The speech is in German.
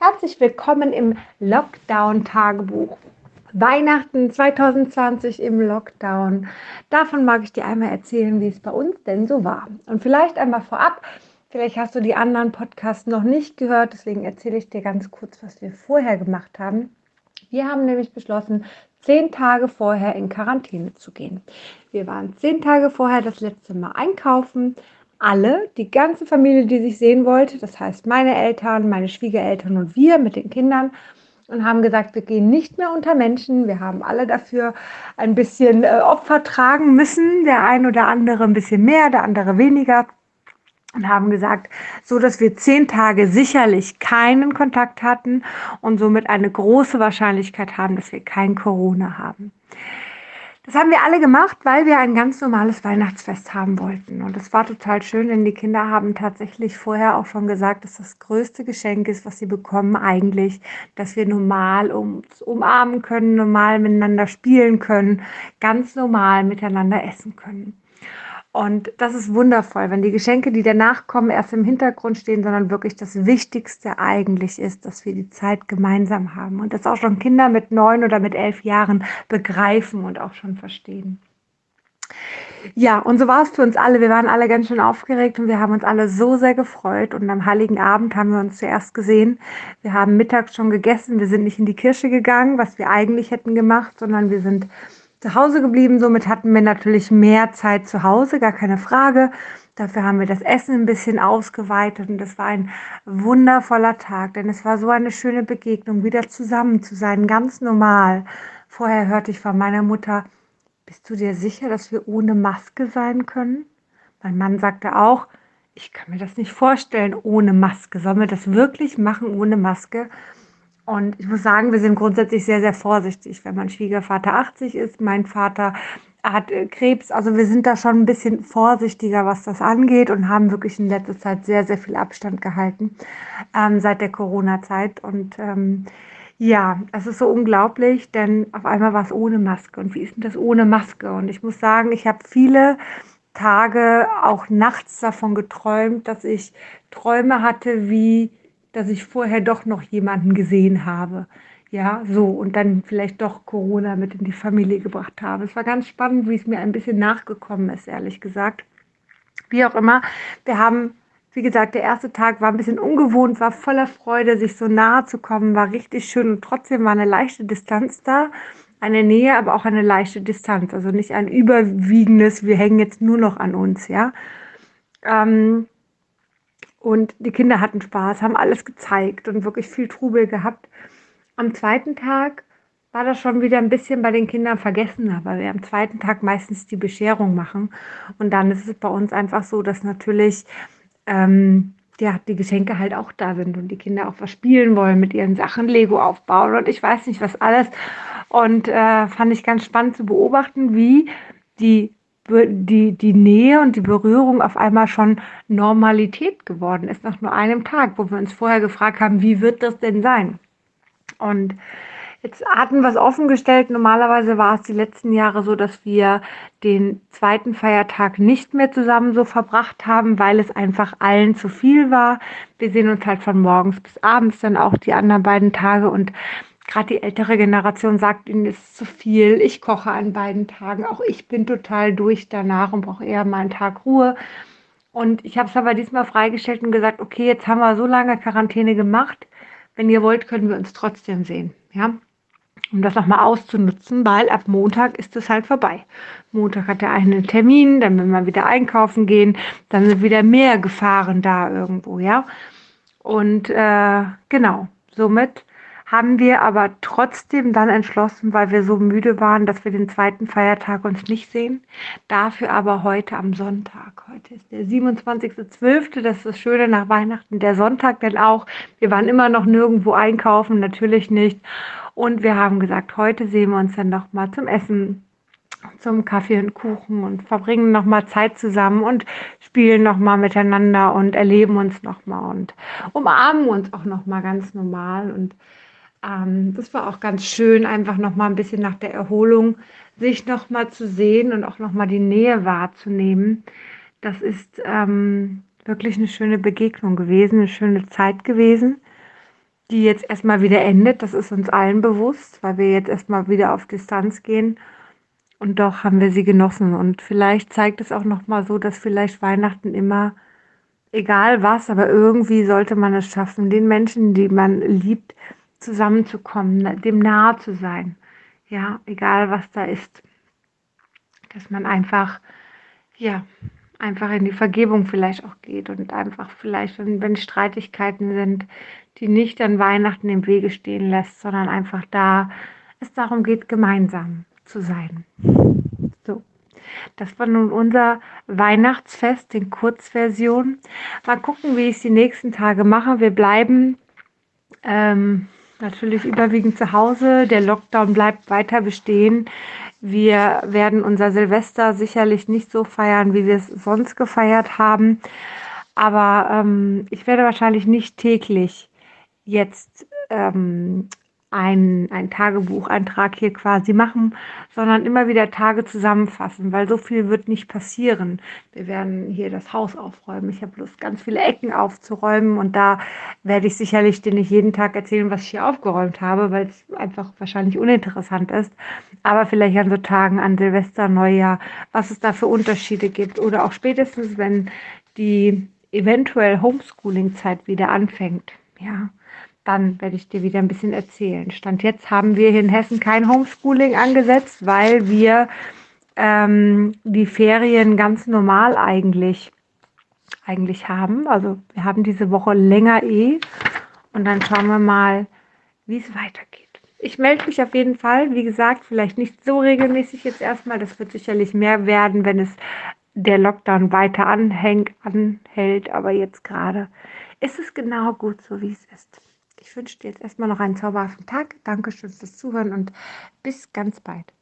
Herzlich willkommen im Lockdown-Tagebuch. Weihnachten 2020 im Lockdown. Davon mag ich dir einmal erzählen, wie es bei uns denn so war. Und vielleicht einmal vorab, vielleicht hast du die anderen Podcasts noch nicht gehört, deswegen erzähle ich dir ganz kurz, was wir vorher gemacht haben. Wir haben nämlich beschlossen, zehn Tage vorher in Quarantäne zu gehen. Wir waren zehn Tage vorher das letzte Mal einkaufen, alle, die ganze Familie, die sich sehen wollte, das heißt meine Eltern, meine Schwiegereltern und wir mit den Kindern und haben gesagt, wir gehen nicht mehr unter Menschen. Wir haben alle dafür ein bisschen äh, Opfer tragen müssen, der ein oder andere ein bisschen mehr, der andere weniger und haben gesagt, so dass wir zehn Tage sicherlich keinen Kontakt hatten und somit eine große Wahrscheinlichkeit haben, dass wir kein Corona haben. Das haben wir alle gemacht, weil wir ein ganz normales Weihnachtsfest haben wollten. Und es war total schön, denn die Kinder haben tatsächlich vorher auch schon gesagt, dass das größte Geschenk ist, was sie bekommen, eigentlich, dass wir normal uns umarmen können, normal miteinander spielen können, ganz normal miteinander essen können. Und das ist wundervoll, wenn die Geschenke, die danach kommen, erst im Hintergrund stehen, sondern wirklich das Wichtigste eigentlich ist, dass wir die Zeit gemeinsam haben und das auch schon Kinder mit neun oder mit elf Jahren begreifen und auch schon verstehen. Ja, und so war es für uns alle. Wir waren alle ganz schön aufgeregt und wir haben uns alle so sehr gefreut. Und am Heiligen Abend haben wir uns zuerst gesehen. Wir haben mittags schon gegessen. Wir sind nicht in die Kirche gegangen, was wir eigentlich hätten gemacht, sondern wir sind zu Hause geblieben. Somit hatten wir natürlich mehr Zeit zu Hause, gar keine Frage. Dafür haben wir das Essen ein bisschen ausgeweitet und es war ein wundervoller Tag, denn es war so eine schöne Begegnung, wieder zusammen zu sein, ganz normal. Vorher hörte ich von meiner Mutter, bist du dir sicher, dass wir ohne Maske sein können? Mein Mann sagte auch, ich kann mir das nicht vorstellen ohne Maske. Sollen wir das wirklich machen ohne Maske? Und ich muss sagen, wir sind grundsätzlich sehr, sehr vorsichtig. Wenn mein Schwiegervater 80 ist, mein Vater hat äh, Krebs. Also wir sind da schon ein bisschen vorsichtiger, was das angeht und haben wirklich in letzter Zeit sehr, sehr viel Abstand gehalten ähm, seit der Corona-Zeit. Und ähm, ja, es ist so unglaublich, denn auf einmal war es ohne Maske. Und wie ist denn das ohne Maske? Und ich muss sagen, ich habe viele Tage auch nachts davon geträumt, dass ich Träume hatte, wie dass ich vorher doch noch jemanden gesehen habe. Ja, so und dann vielleicht doch Corona mit in die Familie gebracht habe. Es war ganz spannend, wie es mir ein bisschen nachgekommen ist, ehrlich gesagt. Wie auch immer, wir haben, wie gesagt, der erste Tag war ein bisschen ungewohnt, war voller Freude, sich so nahe zu kommen, war richtig schön und trotzdem war eine leichte Distanz da. Eine Nähe, aber auch eine leichte Distanz. Also nicht ein überwiegendes, wir hängen jetzt nur noch an uns, ja. Ähm, und die Kinder hatten Spaß, haben alles gezeigt und wirklich viel Trubel gehabt. Am zweiten Tag war das schon wieder ein bisschen bei den Kindern vergessen, weil wir am zweiten Tag meistens die Bescherung machen. Und dann ist es bei uns einfach so, dass natürlich ähm, ja, die Geschenke halt auch da sind und die Kinder auch was spielen wollen mit ihren Sachen, Lego aufbauen und ich weiß nicht was alles. Und äh, fand ich ganz spannend zu beobachten, wie die die, die Nähe und die Berührung auf einmal schon Normalität geworden ist, nach nur einem Tag, wo wir uns vorher gefragt haben, wie wird das denn sein? Und jetzt hatten wir es offengestellt, normalerweise war es die letzten Jahre so, dass wir den zweiten Feiertag nicht mehr zusammen so verbracht haben, weil es einfach allen zu viel war. Wir sehen uns halt von morgens bis abends dann auch die anderen beiden Tage und gerade die ältere Generation sagt ihnen, es ist zu viel, ich koche an beiden Tagen, auch ich bin total durch danach und brauche eher mal einen Tag Ruhe. Und ich habe es aber diesmal freigestellt und gesagt, okay, jetzt haben wir so lange Quarantäne gemacht. Wenn ihr wollt, können wir uns trotzdem sehen. Ja? Um das nochmal auszunutzen, weil ab Montag ist es halt vorbei. Montag hat er einen Termin, dann will man wieder einkaufen gehen, dann sind wieder mehr Gefahren da irgendwo, ja. Und äh, genau, somit haben wir aber trotzdem dann entschlossen, weil wir so müde waren, dass wir den zweiten Feiertag uns nicht sehen. Dafür aber heute am Sonntag. Heute ist der 27.12., das ist das Schöne nach Weihnachten, der Sonntag denn auch. Wir waren immer noch nirgendwo einkaufen, natürlich nicht. Und wir haben gesagt, heute sehen wir uns dann noch mal zum Essen zum Kaffee und Kuchen und verbringen noch mal Zeit zusammen und spielen noch mal miteinander und erleben uns noch mal und umarmen uns auch noch mal ganz normal und ähm, das war auch ganz schön, einfach noch mal ein bisschen nach der Erholung sich noch mal zu sehen und auch noch mal die Nähe wahrzunehmen. Das ist ähm, wirklich eine schöne Begegnung gewesen, eine schöne Zeit gewesen. die jetzt erstmal wieder endet. Das ist uns allen bewusst, weil wir jetzt erstmal wieder auf Distanz gehen. Und doch haben wir sie genossen. Und vielleicht zeigt es auch nochmal so, dass vielleicht Weihnachten immer, egal was, aber irgendwie sollte man es schaffen, den Menschen, die man liebt, zusammenzukommen, dem nahe zu sein. Ja, egal was da ist. Dass man einfach, ja, einfach in die Vergebung vielleicht auch geht und einfach vielleicht, wenn, Streitigkeiten sind, die nicht an Weihnachten im Wege stehen lässt, sondern einfach da es darum geht, gemeinsam zu sein. So, das war nun unser Weihnachtsfest in Kurzversion. Mal gucken, wie ich es die nächsten Tage mache. Wir bleiben ähm, natürlich überwiegend zu Hause. Der Lockdown bleibt weiter bestehen. Wir werden unser Silvester sicherlich nicht so feiern, wie wir es sonst gefeiert haben. Aber ähm, ich werde wahrscheinlich nicht täglich jetzt ähm, ein, ein Tagebucheintrag hier quasi machen, sondern immer wieder Tage zusammenfassen, weil so viel wird nicht passieren. Wir werden hier das Haus aufräumen. Ich habe Lust, ganz viele Ecken aufzuräumen und da werde ich sicherlich dir nicht jeden Tag erzählen, was ich hier aufgeräumt habe, weil es einfach wahrscheinlich uninteressant ist. Aber vielleicht an so Tagen an Silvester, Neujahr, was es da für Unterschiede gibt oder auch spätestens, wenn die eventuell Homeschooling-Zeit wieder anfängt. Ja, dann werde ich dir wieder ein bisschen erzählen. Stand jetzt haben wir hier in Hessen kein Homeschooling angesetzt, weil wir ähm, die Ferien ganz normal eigentlich, eigentlich haben. Also wir haben diese Woche länger eh und dann schauen wir mal, wie es weitergeht. Ich melde mich auf jeden Fall. Wie gesagt, vielleicht nicht so regelmäßig jetzt erstmal. Das wird sicherlich mehr werden, wenn es der Lockdown weiter anhängt, anhält. Aber jetzt gerade ist es genau gut so, wie es ist. Ich wünsche dir jetzt erstmal noch einen zauberhaften Tag. Dankeschön fürs Zuhören und bis ganz bald.